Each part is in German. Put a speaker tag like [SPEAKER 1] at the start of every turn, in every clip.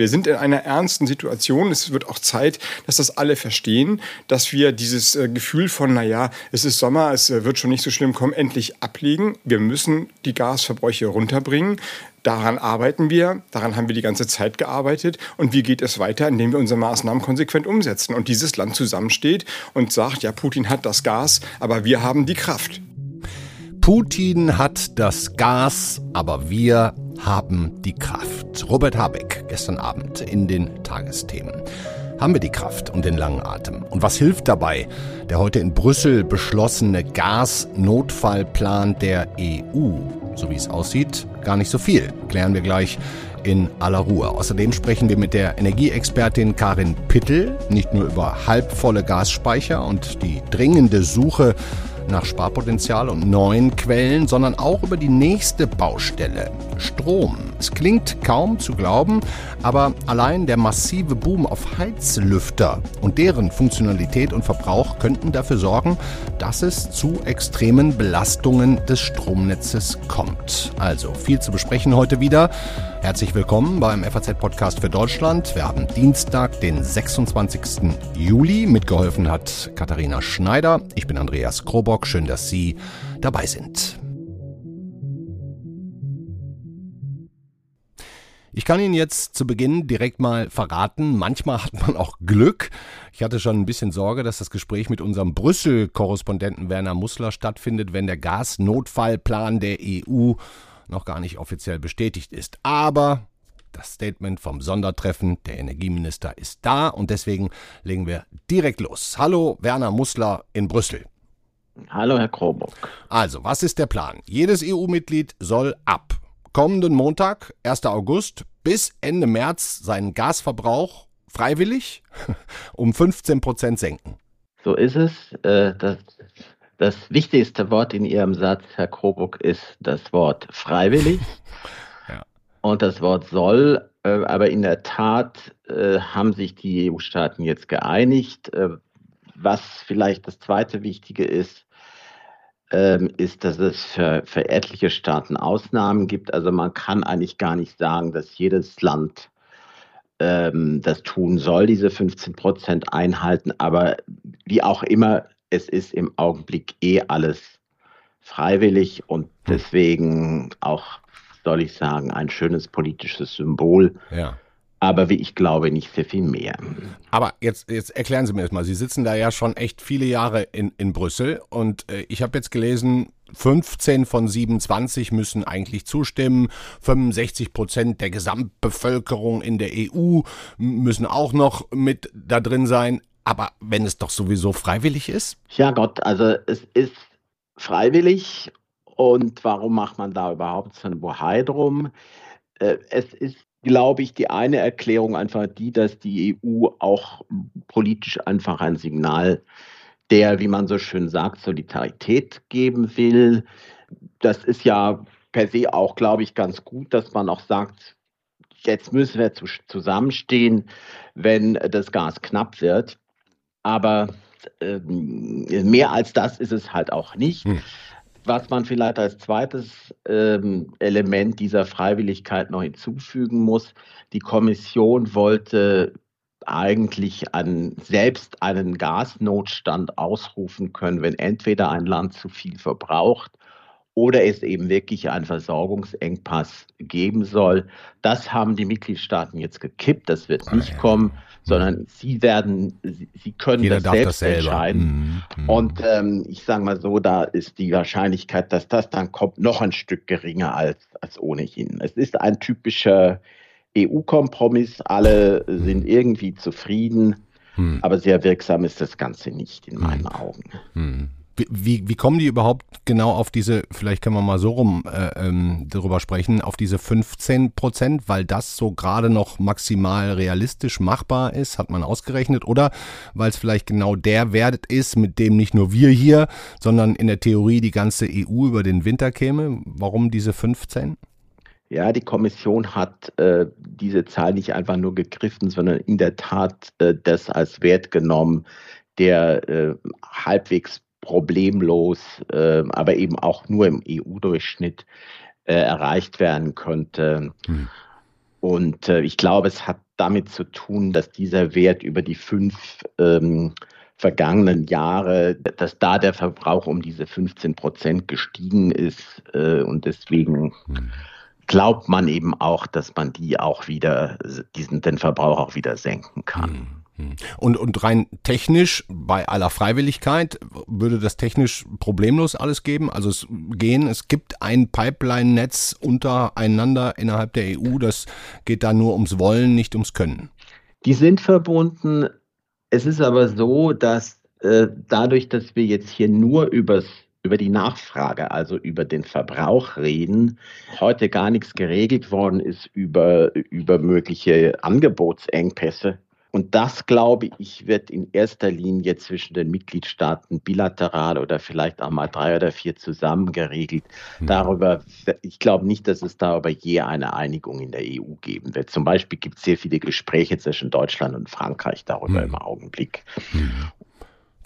[SPEAKER 1] Wir sind in einer ernsten Situation. Es wird auch Zeit, dass das alle verstehen, dass wir dieses äh, Gefühl von, naja, es ist Sommer, es äh, wird schon nicht so schlimm kommen, endlich ablegen. Wir müssen die Gasverbräuche runterbringen. Daran arbeiten wir, daran haben wir die ganze Zeit gearbeitet. Und wie geht es weiter? Indem wir unsere Maßnahmen konsequent umsetzen und dieses Land zusammensteht und sagt, ja, Putin hat das Gas, aber wir haben die Kraft.
[SPEAKER 2] Putin hat das Gas, aber wir haben die Kraft. Robert Habeck gestern Abend in den Tagesthemen. Haben wir die Kraft und den langen Atem? Und was hilft dabei der heute in Brüssel beschlossene Gasnotfallplan der EU? So wie es aussieht, gar nicht so viel. Klären wir gleich in aller Ruhe. Außerdem sprechen wir mit der Energieexpertin Karin Pittel nicht nur über halbvolle Gasspeicher und die dringende Suche nach Sparpotenzial und neuen Quellen, sondern auch über die nächste Baustelle, Strom. Es klingt kaum zu glauben, aber allein der massive Boom auf Heizlüfter und deren Funktionalität und Verbrauch könnten dafür sorgen, dass es zu extremen Belastungen des Stromnetzes kommt. Also viel zu besprechen heute wieder. Herzlich willkommen beim FAZ-Podcast für Deutschland. Wir haben Dienstag, den 26. Juli. Mitgeholfen hat Katharina Schneider. Ich bin Andreas Krobock. Schön, dass Sie dabei sind. Ich kann Ihnen jetzt zu Beginn direkt mal verraten, manchmal hat man auch Glück. Ich hatte schon ein bisschen Sorge, dass das Gespräch mit unserem Brüssel-Korrespondenten Werner Mussler stattfindet, wenn der Gasnotfallplan der EU noch gar nicht offiziell bestätigt ist. Aber das Statement vom Sondertreffen, der Energieminister ist da und deswegen legen wir direkt los. Hallo Werner Mussler in Brüssel.
[SPEAKER 3] Hallo Herr Krobock.
[SPEAKER 2] Also, was ist der Plan? Jedes EU-Mitglied soll ab kommenden Montag, 1. August, bis Ende März seinen Gasverbrauch freiwillig um 15 Prozent senken.
[SPEAKER 3] So ist es. Äh, das das wichtigste Wort in Ihrem Satz, Herr Krobuck, ist das Wort freiwillig ja. und das Wort soll. Äh, aber in der Tat äh, haben sich die EU-Staaten jetzt geeinigt. Was vielleicht das zweite Wichtige ist, ist, dass es für, für etliche Staaten Ausnahmen gibt. Also man kann eigentlich gar nicht sagen, dass jedes Land ähm, das tun soll, diese 15 Prozent einhalten. Aber wie auch immer, es ist im Augenblick eh alles freiwillig und hm. deswegen auch, soll ich sagen, ein schönes politisches Symbol. Ja. Aber wie ich glaube, nicht sehr viel mehr.
[SPEAKER 2] Aber jetzt, jetzt erklären Sie mir das mal. Sie sitzen da ja schon echt viele Jahre in, in Brüssel und äh, ich habe jetzt gelesen, 15 von 27 müssen eigentlich zustimmen. 65 Prozent der Gesamtbevölkerung in der EU müssen auch noch mit da drin sein. Aber wenn es doch sowieso freiwillig ist?
[SPEAKER 3] Ja Gott, also es ist freiwillig und warum macht man da überhaupt so ein Bohai drum? Äh, es ist, glaube ich, die eine Erklärung einfach die, dass die EU auch politisch einfach ein Signal der, wie man so schön sagt, Solidarität geben will. Das ist ja per se auch, glaube ich, ganz gut, dass man auch sagt, jetzt müssen wir zusammenstehen, wenn das Gas knapp wird. Aber äh, mehr als das ist es halt auch nicht. Hm. Was man vielleicht als zweites ähm, Element dieser Freiwilligkeit noch hinzufügen muss, die Kommission wollte eigentlich an, selbst einen Gasnotstand ausrufen können, wenn entweder ein Land zu viel verbraucht oder es eben wirklich einen Versorgungsengpass geben soll. Das haben die Mitgliedstaaten jetzt gekippt, das wird ah, nicht kommen sondern sie werden, sie, können Jeder das selbst das entscheiden. Mhm. Und ähm, ich sage mal so, da ist die Wahrscheinlichkeit, dass das dann kommt, noch ein Stück geringer als, als ohnehin. Es ist ein typischer EU-Kompromiss, alle sind irgendwie zufrieden, mhm. aber sehr wirksam ist das Ganze nicht in meinen mhm. Augen.
[SPEAKER 2] Wie, wie kommen die überhaupt genau auf diese, vielleicht können wir mal so rum äh, ähm, darüber sprechen, auf diese 15 Prozent, weil das so gerade noch maximal realistisch machbar ist, hat man ausgerechnet, oder weil es vielleicht genau der Wert ist, mit dem nicht nur wir hier, sondern in der Theorie die ganze EU über den Winter käme? Warum diese 15?
[SPEAKER 3] Ja, die Kommission hat äh, diese Zahl nicht einfach nur gegriffen, sondern in der Tat äh, das als Wert genommen, der äh, halbwegs problemlos, äh, aber eben auch nur im EU-Durchschnitt äh, erreicht werden könnte. Hm. Und äh, ich glaube, es hat damit zu tun, dass dieser Wert über die fünf ähm, vergangenen Jahre, dass da der Verbrauch um diese 15 Prozent gestiegen ist äh, und deswegen hm. glaubt man eben auch, dass man die auch wieder, diesen, den Verbrauch auch wieder senken kann. Hm.
[SPEAKER 2] Hm. Und, und rein technisch, bei aller Freiwilligkeit, würde das technisch problemlos alles geben? Also es gehen, es gibt ein Pipeline-Netz untereinander innerhalb der EU, das geht da nur ums Wollen, nicht ums Können.
[SPEAKER 3] Die sind verbunden. Es ist aber so, dass äh, dadurch, dass wir jetzt hier nur übers über die Nachfrage, also über den Verbrauch reden, heute gar nichts geregelt worden ist über, über mögliche Angebotsengpässe und das, glaube ich, wird in erster Linie zwischen den Mitgliedstaaten bilateral oder vielleicht auch mal drei oder vier zusammen geregelt. Mhm. Darüber, ich glaube nicht, dass es darüber je eine Einigung in der EU geben wird. Zum Beispiel gibt es sehr viele Gespräche zwischen Deutschland und Frankreich darüber mhm. im Augenblick. Mhm.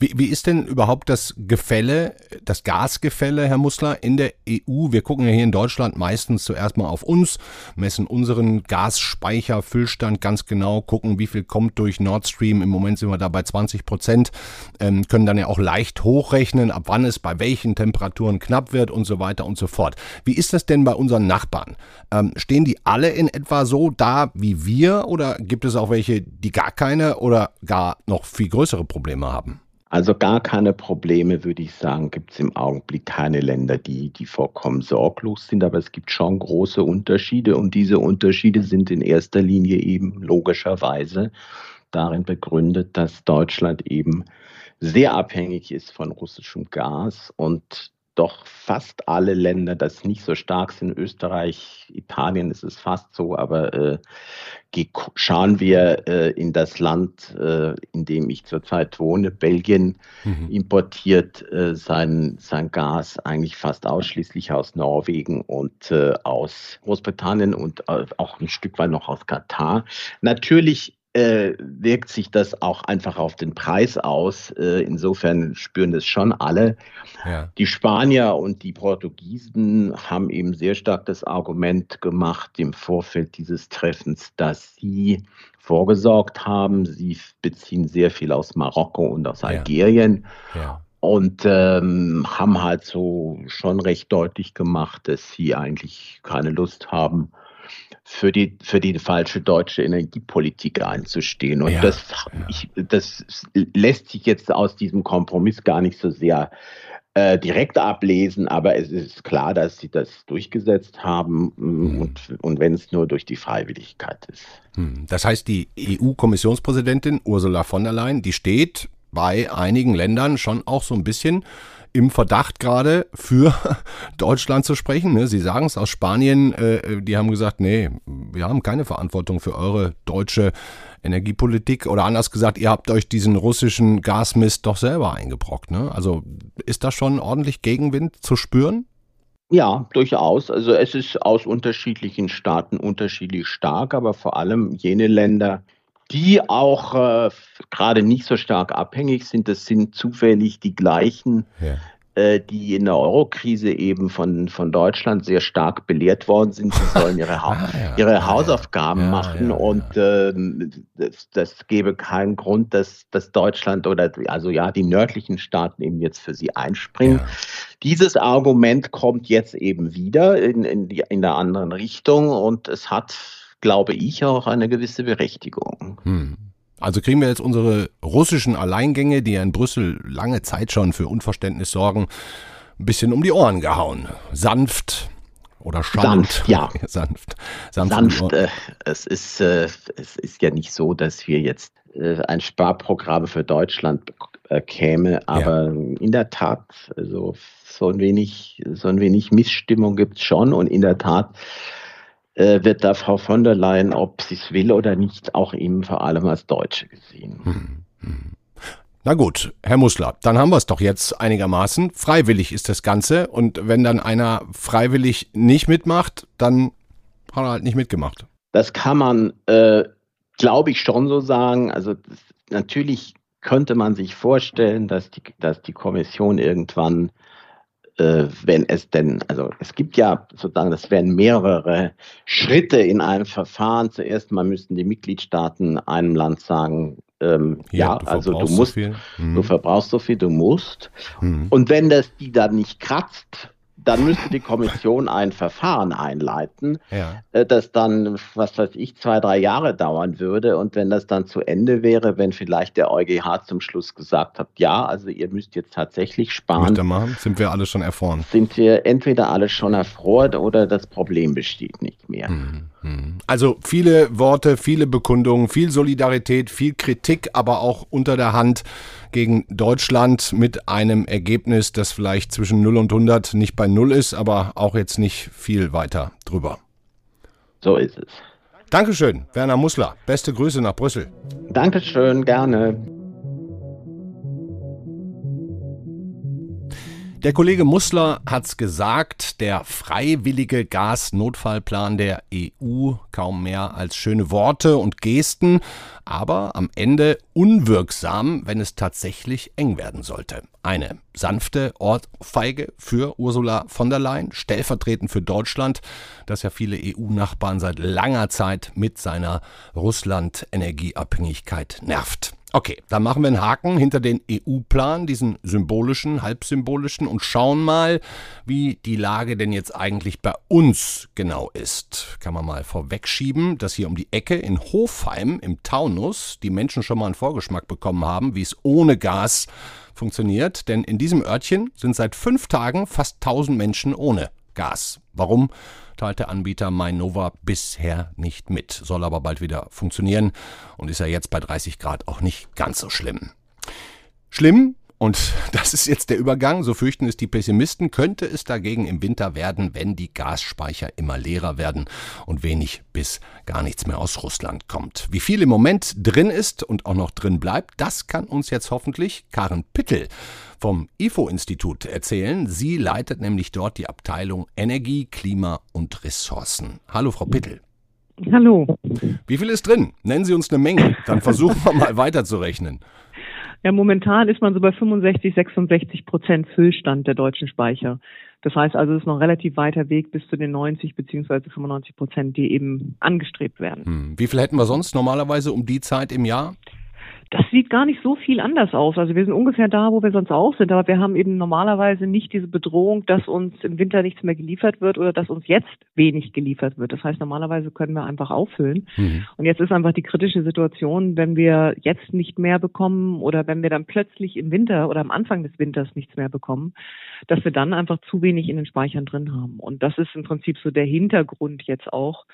[SPEAKER 2] Wie, wie ist denn überhaupt das Gefälle, das Gasgefälle, Herr Mussler, in der EU? Wir gucken ja hier in Deutschland meistens zuerst mal auf uns, messen unseren Gasspeicherfüllstand ganz genau, gucken, wie viel kommt durch Nord Stream. Im Moment sind wir da bei 20 Prozent, ähm, können dann ja auch leicht hochrechnen, ab wann es bei welchen Temperaturen knapp wird und so weiter und so fort. Wie ist das denn bei unseren Nachbarn? Ähm, stehen die alle in etwa so da wie wir oder gibt es auch welche, die gar keine oder gar noch viel größere Probleme haben?
[SPEAKER 3] Also gar keine Probleme, würde ich sagen, gibt es im Augenblick keine Länder, die, die vollkommen sorglos sind. Aber es gibt schon große Unterschiede und diese Unterschiede sind in erster Linie eben logischerweise darin begründet, dass Deutschland eben sehr abhängig ist von russischem Gas und doch fast alle Länder, das nicht so stark sind, Österreich, Italien ist es fast so, aber äh, schauen wir äh, in das Land, äh, in dem ich zurzeit wohne, Belgien, mhm. importiert äh, sein, sein Gas eigentlich fast ausschließlich aus Norwegen und äh, aus Großbritannien und äh, auch ein Stück weit noch aus Katar. Natürlich äh, wirkt sich das auch einfach auf den Preis aus. Äh, insofern spüren das schon alle. Ja. Die Spanier und die Portugiesen haben eben sehr stark das Argument gemacht im Vorfeld dieses Treffens, dass sie vorgesorgt haben. Sie beziehen sehr viel aus Marokko und aus Algerien. Ja. Ja und ähm, haben halt so schon recht deutlich gemacht, dass sie eigentlich keine Lust haben, für die, für die falsche deutsche Energiepolitik einzustehen. Und ja, das, ja. Ich, das lässt sich jetzt aus diesem Kompromiss gar nicht so sehr äh, direkt ablesen, aber es ist klar, dass sie das durchgesetzt haben mhm. und, und wenn es nur durch die Freiwilligkeit ist.
[SPEAKER 2] Hm. Das heißt, die EU-Kommissionspräsidentin Ursula von der Leyen, die steht bei einigen Ländern schon auch so ein bisschen im Verdacht gerade für Deutschland zu sprechen. Ne? Sie sagen es aus Spanien, äh, die haben gesagt, nee, wir haben keine Verantwortung für eure deutsche Energiepolitik oder anders gesagt, ihr habt euch diesen russischen Gasmist doch selber eingebrockt. Ne? Also ist da schon ordentlich Gegenwind zu spüren?
[SPEAKER 3] Ja, durchaus. Also es ist aus unterschiedlichen Staaten unterschiedlich stark, aber vor allem jene Länder, die auch äh, gerade nicht so stark abhängig sind. Das sind zufällig die gleichen, ja. äh, die in der Eurokrise eben von, von Deutschland sehr stark belehrt worden sind. Sie sollen ihre, ha ah, ja. ihre Hausaufgaben ja, machen und äh, das, das gebe keinen Grund, dass, dass Deutschland oder also ja, die nördlichen Staaten eben jetzt für sie einspringen. Dieses Argument kommt jetzt eben wieder in, in, die, in der anderen Richtung und es hat glaube ich, auch eine gewisse Berechtigung. Hm.
[SPEAKER 2] Also kriegen wir jetzt unsere russischen Alleingänge, die ja in Brüssel lange Zeit schon für Unverständnis sorgen, ein bisschen um die Ohren gehauen. Sanft oder schallend.
[SPEAKER 3] Sanft, ja. Sanft. Sanft. Sanft äh, es, ist, äh, es ist ja nicht so, dass wir jetzt äh, ein Sparprogramm für Deutschland äh, käme, aber ja. in der Tat, also so ein wenig, so ein wenig Missstimmung gibt es schon und in der Tat wird da Frau von der Leyen, ob sie es will oder nicht, auch eben vor allem als Deutsche gesehen. Hm, hm.
[SPEAKER 2] Na gut, Herr Mussler, dann haben wir es doch jetzt einigermaßen. Freiwillig ist das Ganze und wenn dann einer freiwillig nicht mitmacht, dann hat er halt nicht mitgemacht.
[SPEAKER 3] Das kann man, äh, glaube ich, schon so sagen. Also das, natürlich könnte man sich vorstellen, dass die, dass die Kommission irgendwann äh, wenn es denn, also es gibt ja sozusagen, das wären mehrere Schritte in einem Verfahren. Zuerst mal müssten die Mitgliedstaaten einem Land sagen, ähm, ja, ja du also du musst, so mhm. du verbrauchst so viel, du musst. Mhm. Und wenn das die dann nicht kratzt, dann müsste die Kommission ein Verfahren einleiten, ja. Äh, das dann, was weiß ich, zwei, drei Jahre dauern würde. Und wenn das dann zu Ende wäre, wenn vielleicht der EuGH zum Schluss gesagt hat, ja, also ihr müsst jetzt tatsächlich sparen.
[SPEAKER 2] Machen, sind wir alle schon erfroren.
[SPEAKER 3] Sind wir entweder alle schon erfroren oder das Problem besteht nicht mehr. Mhm.
[SPEAKER 2] Mhm. Also viele Worte, viele Bekundungen, viel Solidarität, viel Kritik, aber auch unter der Hand gegen Deutschland mit einem Ergebnis, das vielleicht zwischen 0 und 100 nicht bei 0 ist, aber auch jetzt nicht viel weiter drüber.
[SPEAKER 3] So ist es.
[SPEAKER 2] Dankeschön, Werner Mussler. Beste Grüße nach Brüssel.
[SPEAKER 3] Dankeschön, gerne.
[SPEAKER 2] Der Kollege Mussler hat's gesagt, der freiwillige Gasnotfallplan der EU, kaum mehr als schöne Worte und Gesten, aber am Ende unwirksam, wenn es tatsächlich eng werden sollte. Eine sanfte Ortfeige für Ursula von der Leyen, stellvertretend für Deutschland, das ja viele EU-Nachbarn seit langer Zeit mit seiner Russland-Energieabhängigkeit nervt. Okay, dann machen wir einen Haken hinter den EU-Plan, diesen symbolischen, halbsymbolischen, und schauen mal, wie die Lage denn jetzt eigentlich bei uns genau ist. Kann man mal vorwegschieben, dass hier um die Ecke in Hofheim im Taunus die Menschen schon mal einen Vorgeschmack bekommen haben, wie es ohne Gas funktioniert. Denn in diesem Örtchen sind seit fünf Tagen fast 1000 Menschen ohne Gas. Warum? Teilt der Anbieter MyNova bisher nicht mit. Soll aber bald wieder funktionieren und ist ja jetzt bei 30 Grad auch nicht ganz so schlimm. Schlimm und das ist jetzt der Übergang, so fürchten es die Pessimisten, könnte es dagegen im Winter werden, wenn die Gasspeicher immer leerer werden und wenig bis gar nichts mehr aus Russland kommt. Wie viel im Moment drin ist und auch noch drin bleibt, das kann uns jetzt hoffentlich Karen Pittel vom IFO-Institut erzählen. Sie leitet nämlich dort die Abteilung Energie, Klima und Ressourcen. Hallo, Frau Pittel.
[SPEAKER 4] Hallo.
[SPEAKER 2] Wie viel ist drin? Nennen Sie uns eine Menge, dann versuchen wir mal weiterzurechnen.
[SPEAKER 4] Ja, momentan ist man so bei 65, 66 Prozent Füllstand der deutschen Speicher. Das heißt also, es ist noch ein relativ weiter Weg bis zu den 90 beziehungsweise 95 Prozent, die eben angestrebt werden.
[SPEAKER 2] Hm. Wie viel hätten wir sonst normalerweise um die Zeit im Jahr?
[SPEAKER 4] Das sieht gar nicht so viel anders aus. Also wir sind ungefähr da, wo wir sonst auch sind, aber wir haben eben normalerweise nicht diese Bedrohung, dass uns im Winter nichts mehr geliefert wird oder dass uns jetzt wenig geliefert wird. Das heißt, normalerweise können wir einfach auffüllen. Mhm. Und jetzt ist einfach die kritische Situation, wenn wir jetzt nicht mehr bekommen oder wenn wir dann plötzlich im Winter oder am Anfang des Winters nichts mehr bekommen, dass wir dann einfach zu wenig in den Speichern drin haben. Und das ist im Prinzip so der Hintergrund jetzt auch,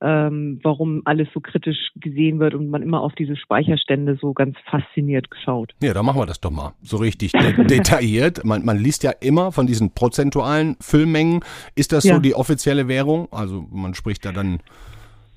[SPEAKER 4] ähm, warum alles so kritisch gesehen wird und man immer auf diese Speicherstände so ganz fasziniert schaut.
[SPEAKER 2] Ja, dann machen wir das doch mal so richtig de detailliert. Man, man, liest ja immer von diesen prozentualen Füllmengen. Ist das ja. so die offizielle Währung? Also man spricht da dann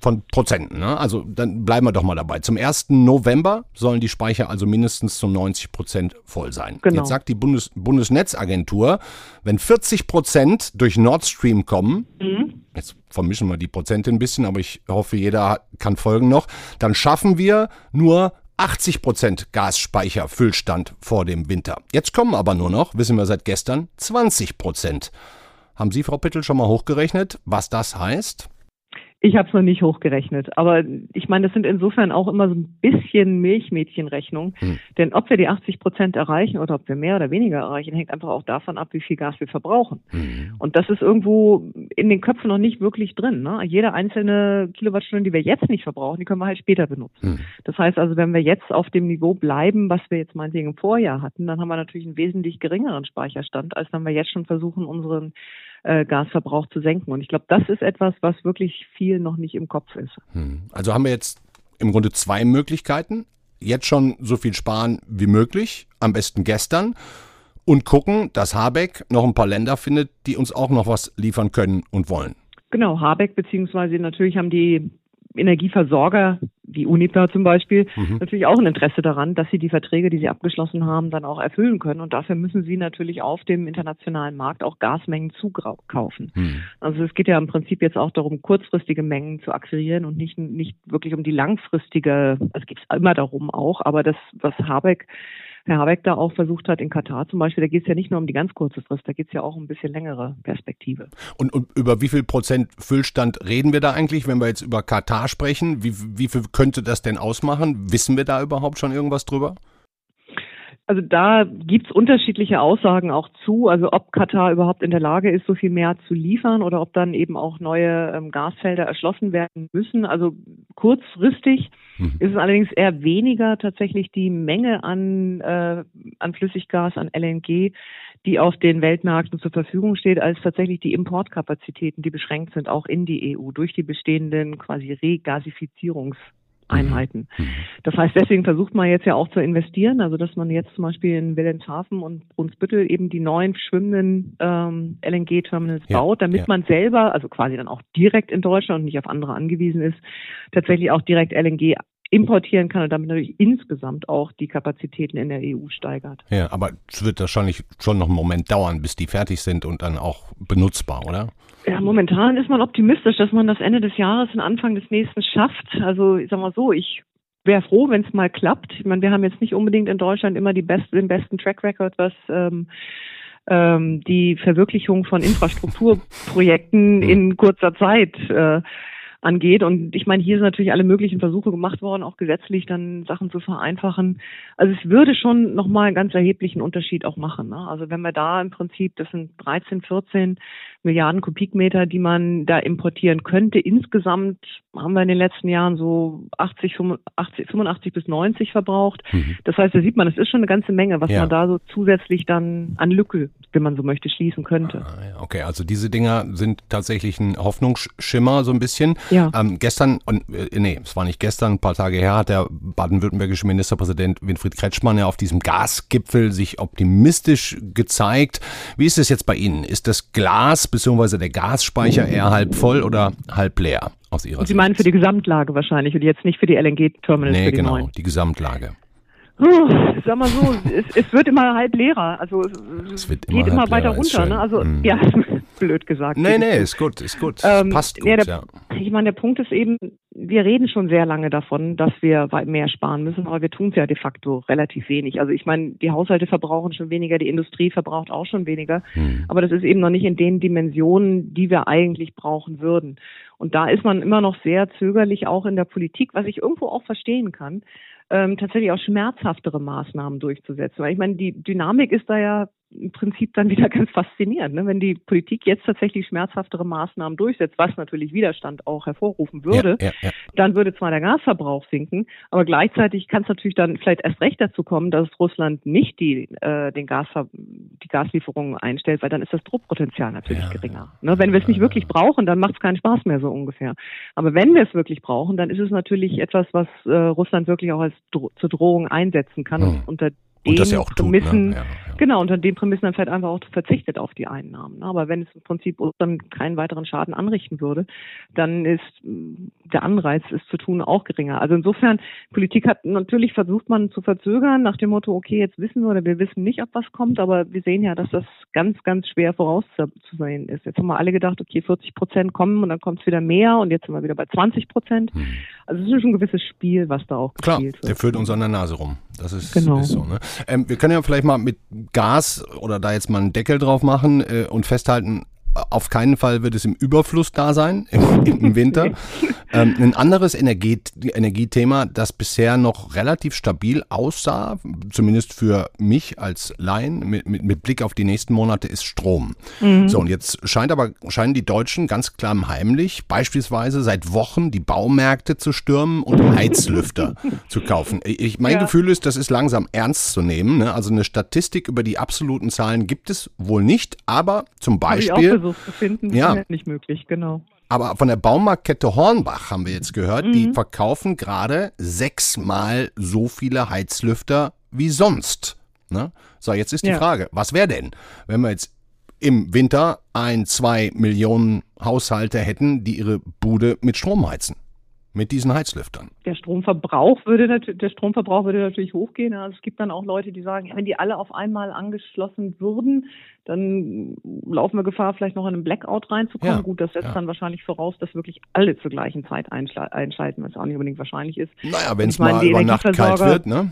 [SPEAKER 2] von Prozenten. Ne? Also dann bleiben wir doch mal dabei. Zum 1. November sollen die Speicher also mindestens zu 90 Prozent voll sein. Genau. Jetzt sagt die Bundes Bundesnetzagentur, wenn 40 Prozent durch Nord Stream kommen, mhm. jetzt vermischen wir die Prozente ein bisschen, aber ich hoffe, jeder kann folgen noch, dann schaffen wir nur 80 Prozent Gasspeicherfüllstand vor dem Winter. Jetzt kommen aber nur noch, wissen wir seit gestern, 20 Prozent. Haben Sie, Frau Pittel, schon mal hochgerechnet, was das heißt?
[SPEAKER 4] Ich habe es noch nicht hochgerechnet, aber ich meine, das sind insofern auch immer so ein bisschen Milchmädchenrechnung. Hm. Denn ob wir die 80 Prozent erreichen oder ob wir mehr oder weniger erreichen, hängt einfach auch davon ab, wie viel Gas wir verbrauchen. Hm. Und das ist irgendwo in den Köpfen noch nicht wirklich drin. Ne? Jede einzelne Kilowattstunde, die wir jetzt nicht verbrauchen, die können wir halt später benutzen. Hm. Das heißt also, wenn wir jetzt auf dem Niveau bleiben, was wir jetzt meinetwegen im Vorjahr hatten, dann haben wir natürlich einen wesentlich geringeren Speicherstand, als wenn wir jetzt schon versuchen, unseren äh, Gasverbrauch zu senken. Und ich glaube, das ist etwas, was wirklich viel noch nicht im Kopf ist.
[SPEAKER 2] Hm. Also haben wir jetzt im Grunde zwei Möglichkeiten. Jetzt schon so viel sparen wie möglich, am besten gestern. Und gucken, dass Habeck noch ein paar Länder findet, die uns auch noch was liefern können und wollen.
[SPEAKER 4] Genau, Habeck, beziehungsweise natürlich haben die Energieversorger wie Uniper zum Beispiel mhm. natürlich auch ein Interesse daran, dass sie die Verträge, die sie abgeschlossen haben, dann auch erfüllen können. Und dafür müssen sie natürlich auf dem internationalen Markt auch Gasmengen zukaufen. Mhm. Also es geht ja im Prinzip jetzt auch darum, kurzfristige Mengen zu akquirieren und nicht, nicht wirklich um die langfristige, es geht immer darum auch, aber das, was Habeck Herr Habeck da auch versucht hat in Katar zum Beispiel, da geht es ja nicht nur um die ganz kurze Frist, da geht es ja auch um ein bisschen längere Perspektive.
[SPEAKER 2] Und, und, über wie viel Prozent Füllstand reden wir da eigentlich, wenn wir jetzt über Katar sprechen? Wie, wie viel könnte das denn ausmachen? Wissen wir da überhaupt schon irgendwas drüber?
[SPEAKER 4] Also da gibt's unterschiedliche Aussagen auch zu, also ob Katar überhaupt in der Lage ist, so viel mehr zu liefern oder ob dann eben auch neue ähm, Gasfelder erschlossen werden müssen. Also kurzfristig mhm. ist es allerdings eher weniger tatsächlich die Menge an, äh, an Flüssiggas, an LNG, die auf den Weltmärkten zur Verfügung steht, als tatsächlich die Importkapazitäten, die beschränkt sind, auch in die EU durch die bestehenden quasi Regasifizierungs Einheiten. Mhm. Das heißt, deswegen versucht man jetzt ja auch zu investieren, also dass man jetzt zum Beispiel in Wilhelmshaven und Brunsbüttel eben die neuen schwimmenden ähm, LNG-Terminals ja, baut, damit ja. man selber, also quasi dann auch direkt in Deutschland und nicht auf andere angewiesen ist, tatsächlich auch direkt LNG importieren kann und damit natürlich insgesamt auch die Kapazitäten in der EU steigert.
[SPEAKER 2] Ja, aber es wird wahrscheinlich schon noch einen Moment dauern, bis die fertig sind und dann auch benutzbar, oder?
[SPEAKER 4] Ja, momentan ist man optimistisch, dass man das Ende des Jahres und Anfang des nächsten schafft. Also ich sag mal so, ich wäre froh, wenn es mal klappt. Ich meine, wir haben jetzt nicht unbedingt in Deutschland immer die best, den besten Track Record, was ähm, ähm, die Verwirklichung von Infrastrukturprojekten in kurzer Zeit äh, angeht. Und ich meine, hier sind natürlich alle möglichen Versuche gemacht worden, auch gesetzlich dann Sachen zu vereinfachen. Also es würde schon nochmal einen ganz erheblichen Unterschied auch machen. Ne? Also wenn wir da im Prinzip, das sind 13, 14 Milliarden Kubikmeter, die man da importieren könnte. Insgesamt haben wir in den letzten Jahren so 80, 85, 85 bis 90 verbraucht. Mhm. Das heißt, da sieht man, es ist schon eine ganze Menge, was ja. man da so zusätzlich dann an Lücke, wenn man so möchte, schließen könnte.
[SPEAKER 2] Ah, okay, also diese Dinger sind tatsächlich ein Hoffnungsschimmer so ein bisschen.
[SPEAKER 4] Ja.
[SPEAKER 2] Ähm, gestern, und, äh, nee, es war nicht gestern, ein paar Tage her, hat der baden-württembergische Ministerpräsident Winfried Kretschmann ja auf diesem Gasgipfel sich optimistisch gezeigt. Wie ist es jetzt bei Ihnen? Ist das Glas bzw. der Gasspeicher eher halb voll oder halb leer aus Ihrer
[SPEAKER 4] Sicht? Sie meinen für die Gesamtlage wahrscheinlich und jetzt nicht für die LNG-Terminals.
[SPEAKER 2] Nee,
[SPEAKER 4] die
[SPEAKER 2] genau,
[SPEAKER 4] neuen.
[SPEAKER 2] die Gesamtlage.
[SPEAKER 4] Oh, sag mal so, es, es, wird immer halb leerer. Also es, es geht immer, immer weiter runter. Ne? Also mm. ja, blöd gesagt.
[SPEAKER 2] Nee, nee, ist gut, ist gut. Ähm, Passt gut, ja,
[SPEAKER 4] der,
[SPEAKER 2] ja.
[SPEAKER 4] Ich meine, der Punkt ist eben, wir reden schon sehr lange davon, dass wir mehr sparen müssen, aber wir tun es ja de facto relativ wenig. Also ich meine, die Haushalte verbrauchen schon weniger, die Industrie verbraucht auch schon weniger, hm. aber das ist eben noch nicht in den Dimensionen, die wir eigentlich brauchen würden. Und da ist man immer noch sehr zögerlich, auch in der Politik, was ich irgendwo auch verstehen kann, ähm, tatsächlich auch schmerzhaftere Maßnahmen durchzusetzen. Weil ich meine, die Dynamik ist da ja im Prinzip dann wieder ganz faszinierend. Ne? Wenn die Politik jetzt tatsächlich schmerzhaftere Maßnahmen durchsetzt, was natürlich Widerstand auch hervorrufen würde, ja, ja, ja. dann würde zwar der Gasverbrauch sinken, aber gleichzeitig kann es natürlich dann vielleicht erst recht dazu kommen, dass Russland nicht die, äh, den Gasver die Gaslieferungen einstellt, weil dann ist das Druckpotenzial natürlich geringer. Ne? Wenn wir es nicht wirklich brauchen, dann macht es keinen Spaß mehr so ungefähr. Aber wenn wir es wirklich brauchen, dann ist es natürlich etwas, was äh, Russland wirklich auch als Dro zur Drohung einsetzen kann
[SPEAKER 2] hm.
[SPEAKER 4] und unter
[SPEAKER 2] und das ja auch Prämissen, tut, ne? ja,
[SPEAKER 4] ja. genau, unter den Prämissen dann vielleicht einfach auch verzichtet auf die Einnahmen. Ne? Aber wenn es im Prinzip dann keinen weiteren Schaden anrichten würde, dann ist mm, der Anreiz, es zu tun, auch geringer. Also insofern, Politik hat natürlich versucht man zu verzögern nach dem Motto, okay, jetzt wissen wir oder wir wissen nicht, ob was kommt, aber wir sehen ja, dass das ganz, ganz schwer vorauszusehen ist. Jetzt haben wir alle gedacht, okay, 40 Prozent kommen und dann kommt es wieder mehr und jetzt sind wir wieder bei 20 Prozent. Hm. Also es ist schon ein gewisses Spiel, was da auch
[SPEAKER 2] Klar,
[SPEAKER 4] gespielt wird.
[SPEAKER 2] der führt uns an der Nase rum. Das ist, genau. ist so. Ne? Ähm, wir können ja vielleicht mal mit Gas oder da jetzt mal einen Deckel drauf machen äh, und festhalten, auf keinen Fall wird es im Überfluss da sein im, im Winter. ähm, ein anderes Energie, Energiethema, das bisher noch relativ stabil aussah, zumindest für mich als Laien mit, mit, mit Blick auf die nächsten Monate, ist Strom. Mhm. So, und jetzt scheint aber, scheinen die Deutschen ganz klar heimlich beispielsweise seit Wochen die Baumärkte zu stürmen und Heizlüfter zu kaufen. Ich, mein ja. Gefühl ist, das ist langsam ernst zu nehmen. Ne? Also eine Statistik über die absoluten Zahlen gibt es wohl nicht, aber zum Beispiel
[SPEAKER 4] versucht zu finden, ja. ist nicht möglich, genau.
[SPEAKER 2] Aber von der Baumarktkette Hornbach haben wir jetzt gehört, mhm. die verkaufen gerade sechsmal so viele Heizlüfter wie sonst. Ne? So, jetzt ist die ja. Frage, was wäre denn, wenn wir jetzt im Winter ein, zwei Millionen Haushalte hätten, die ihre Bude mit Strom heizen? Mit diesen Heizlüftern?
[SPEAKER 4] Der Stromverbrauch würde, der Stromverbrauch würde natürlich hochgehen. Also es gibt dann auch Leute, die sagen, wenn die alle auf einmal angeschlossen würden, dann laufen wir Gefahr, vielleicht noch in einen Blackout reinzukommen. Ja, Gut, das setzt ja. dann wahrscheinlich voraus, dass wirklich alle zur gleichen Zeit einschalten, was auch nicht unbedingt wahrscheinlich ist.
[SPEAKER 2] Naja, wenn es mal über Nacht kalt wird, ne?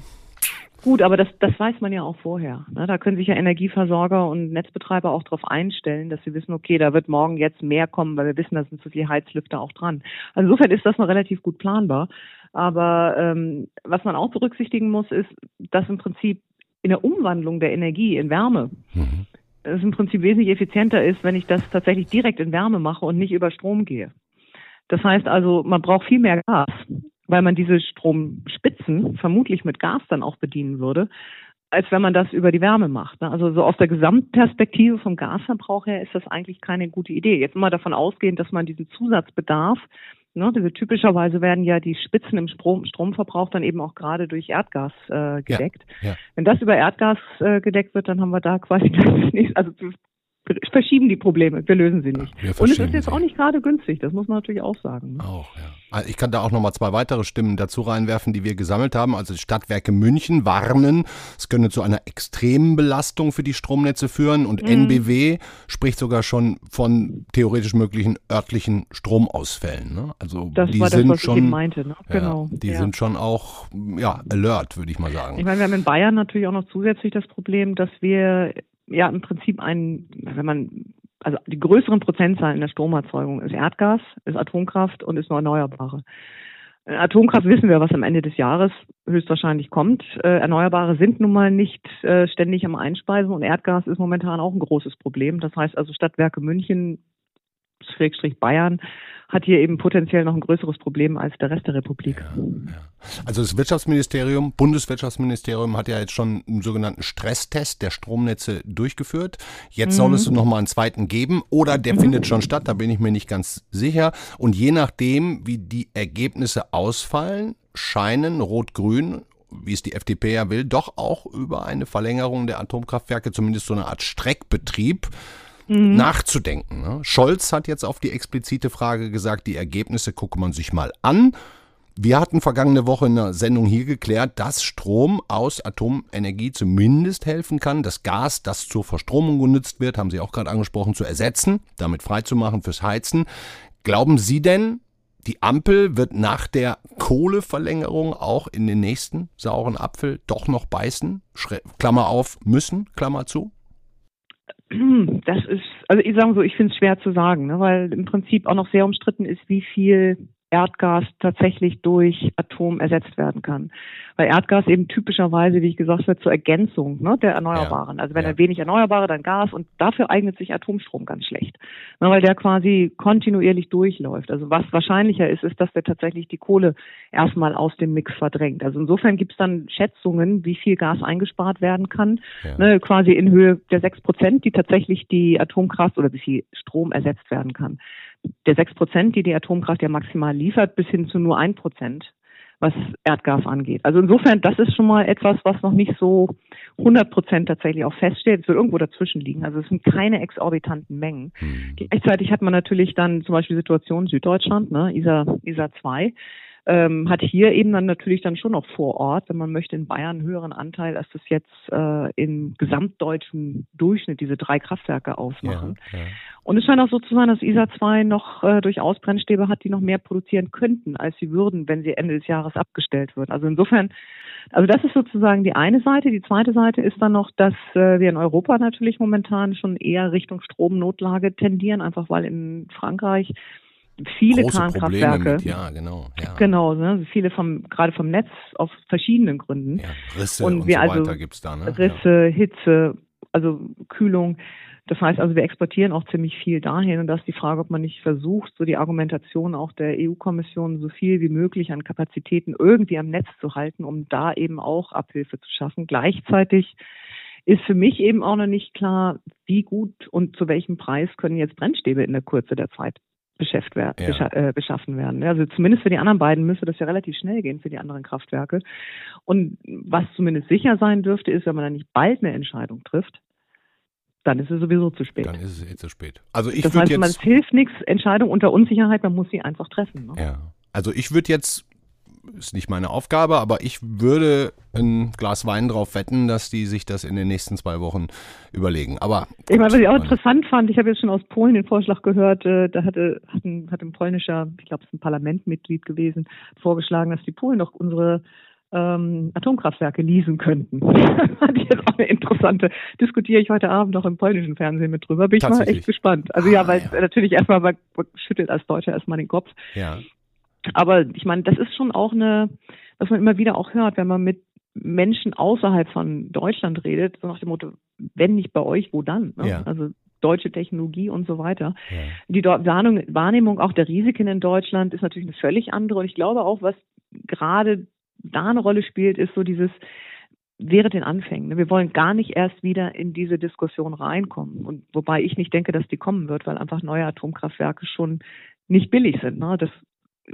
[SPEAKER 4] Gut, aber das, das weiß man ja auch vorher. Ne? Da können sich ja Energieversorger und Netzbetreiber auch darauf einstellen, dass sie wissen, okay, da wird morgen jetzt mehr kommen, weil wir wissen, da sind zu viele Heizlüfter auch dran. Also insofern ist das noch relativ gut planbar. Aber ähm, was man auch berücksichtigen muss, ist, dass im Prinzip in der Umwandlung der Energie in Wärme mhm. es im Prinzip wesentlich effizienter ist, wenn ich das tatsächlich direkt in Wärme mache und nicht über Strom gehe. Das heißt also, man braucht viel mehr Gas weil man diese Stromspitzen vermutlich mit Gas dann auch bedienen würde, als wenn man das über die Wärme macht. Ne? Also so aus der Gesamtperspektive vom Gasverbrauch her ist das eigentlich keine gute Idee. Jetzt mal davon ausgehend, dass man diesen Zusatzbedarf, ne, diese typischerweise werden ja die Spitzen im Strom, Stromverbrauch dann eben auch gerade durch Erdgas äh, gedeckt. Ja, ja. Wenn das über Erdgas äh, gedeckt wird, dann haben wir da quasi das nächste, also verschieben die Probleme, wir lösen sie nicht. Ja, und es ist jetzt auch nicht gerade günstig, das muss man natürlich auch sagen.
[SPEAKER 2] Ne? Auch, ja. Also ich kann da auch nochmal zwei weitere Stimmen dazu reinwerfen, die wir gesammelt haben. Also Stadtwerke München warnen, es könne zu einer extremen Belastung für die Stromnetze führen und mhm. NBW spricht sogar schon von theoretisch möglichen örtlichen Stromausfällen. Ne? Also
[SPEAKER 4] das
[SPEAKER 2] die
[SPEAKER 4] war
[SPEAKER 2] sind
[SPEAKER 4] das, was
[SPEAKER 2] schon,
[SPEAKER 4] ich meinte. Ne?
[SPEAKER 2] Genau. Ja, die ja. sind schon auch ja alert, würde ich mal sagen.
[SPEAKER 4] Ich meine, wir haben in Bayern natürlich auch noch zusätzlich das Problem, dass wir ja im Prinzip ein, wenn man also die größeren Prozentzahlen der Stromerzeugung ist Erdgas, ist Atomkraft und ist nur Erneuerbare. Äh, Atomkraft wissen wir, was am Ende des Jahres höchstwahrscheinlich kommt. Äh, Erneuerbare sind nun mal nicht äh, ständig am Einspeisen und Erdgas ist momentan auch ein großes Problem. Das heißt also Stadtwerke München, Schrägstrich Bayern, hat hier eben potenziell noch ein größeres Problem als der Rest der Republik. Ja,
[SPEAKER 2] ja. Also das Wirtschaftsministerium, Bundeswirtschaftsministerium hat ja jetzt schon einen sogenannten Stresstest der Stromnetze durchgeführt. Jetzt mhm. soll es noch mal einen zweiten geben oder der mhm. findet schon statt, da bin ich mir nicht ganz sicher. Und je nachdem, wie die Ergebnisse ausfallen, scheinen Rot-Grün wie es die FDP ja will, doch auch über eine Verlängerung der Atomkraftwerke, zumindest so eine Art Streckbetrieb, mhm. nachzudenken. Ne? Scholz hat jetzt auf die explizite Frage gesagt, die Ergebnisse gucke man sich mal an. Wir hatten vergangene Woche in einer Sendung hier geklärt, dass Strom aus Atomenergie zumindest helfen kann, das Gas, das zur Verstromung genutzt wird, haben Sie auch gerade angesprochen, zu ersetzen, damit freizumachen fürs Heizen. Glauben Sie denn, die Ampel wird nach der Kohleverlängerung auch in den nächsten sauren Apfel doch noch beißen? Klammer auf, müssen, Klammer zu?
[SPEAKER 4] Das ist, also ich sage so, ich finde es schwer zu sagen, ne, weil im Prinzip auch noch sehr umstritten ist, wie viel Erdgas tatsächlich durch Atom ersetzt werden kann. Weil Erdgas eben typischerweise, wie ich gesagt habe, zur Ergänzung ne, der Erneuerbaren. Ja. Also wenn ja. er wenig Erneuerbare, dann Gas und dafür eignet sich Atomstrom ganz schlecht. Ne, weil der quasi kontinuierlich durchläuft. Also was wahrscheinlicher ist, ist, dass der tatsächlich die Kohle erstmal aus dem Mix verdrängt. Also insofern gibt es dann Schätzungen, wie viel Gas eingespart werden kann, ja. ne, quasi in Höhe der sechs Prozent, die tatsächlich die Atomkraft oder wie viel Strom ersetzt werden kann der sechs Prozent, die die Atomkraft ja maximal liefert, bis hin zu nur ein Prozent, was Erdgas angeht. Also insofern, das ist schon mal etwas, was noch nicht so 100 Prozent tatsächlich auch feststeht. Es wird irgendwo dazwischen liegen. Also es sind keine exorbitanten Mengen. Mhm. Gleichzeitig hat man natürlich dann zum Beispiel Situation Süddeutschland, ne, ISA, ISA 2 ähm, hat hier eben dann natürlich dann schon noch vor Ort, wenn man möchte, in Bayern einen höheren Anteil, als das jetzt äh, im gesamtdeutschen Durchschnitt diese drei Kraftwerke ausmachen. Ja, ja. Und es scheint auch so zu sein, dass ISA 2 noch äh, durchaus Brennstäbe hat, die noch mehr produzieren könnten, als sie würden, wenn sie Ende des Jahres abgestellt würden. Also insofern, also das ist sozusagen die eine Seite. Die zweite Seite ist dann noch, dass äh, wir in Europa natürlich momentan schon eher Richtung Stromnotlage tendieren, einfach weil in Frankreich viele Große Kernkraftwerke.
[SPEAKER 2] ja, genau. Ja.
[SPEAKER 4] Genau, ne, viele vom, gerade vom Netz aus verschiedenen Gründen. Ja,
[SPEAKER 2] Risse und, und wir so also gibt's da, ne?
[SPEAKER 4] Risse, ja. Hitze, also Kühlung. Das heißt also, wir exportieren auch ziemlich viel dahin und da ist die Frage, ob man nicht versucht, so die Argumentation auch der EU-Kommission so viel wie möglich an Kapazitäten irgendwie am Netz zu halten, um da eben auch Abhilfe zu schaffen. Gleichzeitig ist für mich eben auch noch nicht klar, wie gut und zu welchem Preis können jetzt Brennstäbe in der Kürze der Zeit beschafft werden, ja. äh, beschaffen werden. Also zumindest für die anderen beiden müsste das ja relativ schnell gehen für die anderen Kraftwerke. Und was zumindest sicher sein dürfte, ist, wenn man dann nicht bald eine Entscheidung trifft, dann ist es sowieso zu spät.
[SPEAKER 2] Dann ist es eh zu spät. Also ich
[SPEAKER 4] das
[SPEAKER 2] heißt,
[SPEAKER 4] jetzt, man es hilft nichts, Entscheidung unter Unsicherheit, man muss sie einfach treffen.
[SPEAKER 2] Ne? Ja. Also ich würde jetzt ist nicht meine Aufgabe, aber ich würde ein Glas Wein drauf wetten, dass die sich das in den nächsten zwei Wochen überlegen. Aber
[SPEAKER 4] ich meine, was ich auch interessant fand, ich habe jetzt schon aus Polen den Vorschlag gehört, äh, da hatte, hat, ein, hat ein polnischer, ich glaube, es ist ein Parlamentmitglied gewesen, vorgeschlagen, dass die Polen doch unsere ähm, Atomkraftwerke leasen könnten. Fand ich jetzt auch eine interessante, diskutiere ich heute Abend noch im polnischen Fernsehen mit drüber. Bin ich mal echt gespannt. Also ah, ja, weil ja. natürlich erstmal man schüttelt als Deutscher erstmal den Kopf. Ja. Aber ich meine, das ist schon auch eine, was man immer wieder auch hört, wenn man mit Menschen außerhalb von Deutschland redet, so nach dem Motto, wenn nicht bei euch, wo dann? Ne? Ja. Also deutsche Technologie und so weiter. Ja. Die Wahrnehmung auch der Risiken in Deutschland ist natürlich eine völlig andere. Und ich glaube auch, was gerade da eine Rolle spielt, ist so dieses, wäre den Anfängen. Ne? Wir wollen gar nicht erst wieder in diese Diskussion reinkommen. Und wobei ich nicht denke, dass die kommen wird, weil einfach neue Atomkraftwerke schon nicht billig sind. Ne? Das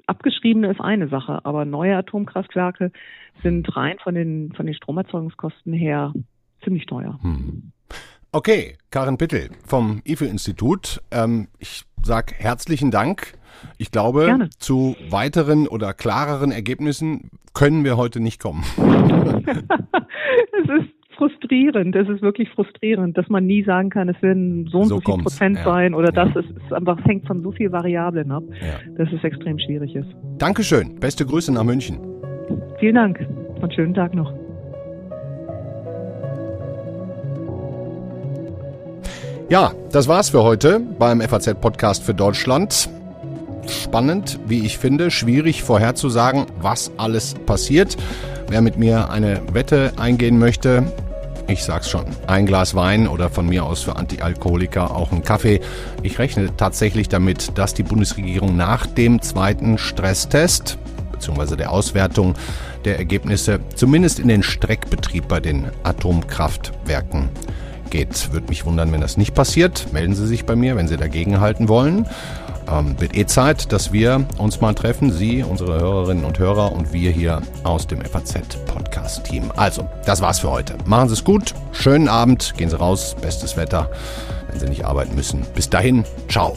[SPEAKER 4] Abgeschriebene ist eine Sache, aber neue Atomkraftwerke sind rein von den, von den Stromerzeugungskosten her ziemlich teuer. Hm.
[SPEAKER 2] Okay, Karin Pittel vom IFE-Institut. Ähm, ich sage herzlichen Dank. Ich glaube, Gerne. zu weiteren oder klareren Ergebnissen können wir heute nicht kommen.
[SPEAKER 4] es ist frustrierend. Es ist wirklich frustrierend, dass man nie sagen kann, es werden so und so, so viel Prozent ja. sein oder das. Es ist einfach, es hängt von so vielen Variablen ab, ja. dass es extrem schwierig ist.
[SPEAKER 2] Dankeschön. Beste Grüße nach München.
[SPEAKER 4] Vielen Dank und schönen Tag noch.
[SPEAKER 2] Ja, das war's für heute beim FAZ-Podcast für Deutschland. Spannend, wie ich finde, schwierig vorherzusagen, was alles passiert. Wer mit mir eine Wette eingehen möchte, ich sag's schon, ein Glas Wein oder von mir aus für Antialkoholiker auch ein Kaffee. Ich rechne tatsächlich damit, dass die Bundesregierung nach dem zweiten Stresstest bzw. der Auswertung der Ergebnisse zumindest in den Streckbetrieb bei den Atomkraftwerken geht. Würde mich wundern, wenn das nicht passiert. Melden Sie sich bei mir, wenn Sie dagegen halten wollen. Ähm, wird eh Zeit, dass wir uns mal treffen, Sie, unsere Hörerinnen und Hörer und wir hier aus dem FAZ-Podcast-Team. Also, das war's für heute. Machen Sie es gut, schönen Abend, gehen Sie raus, bestes Wetter, wenn Sie nicht arbeiten müssen. Bis dahin, ciao.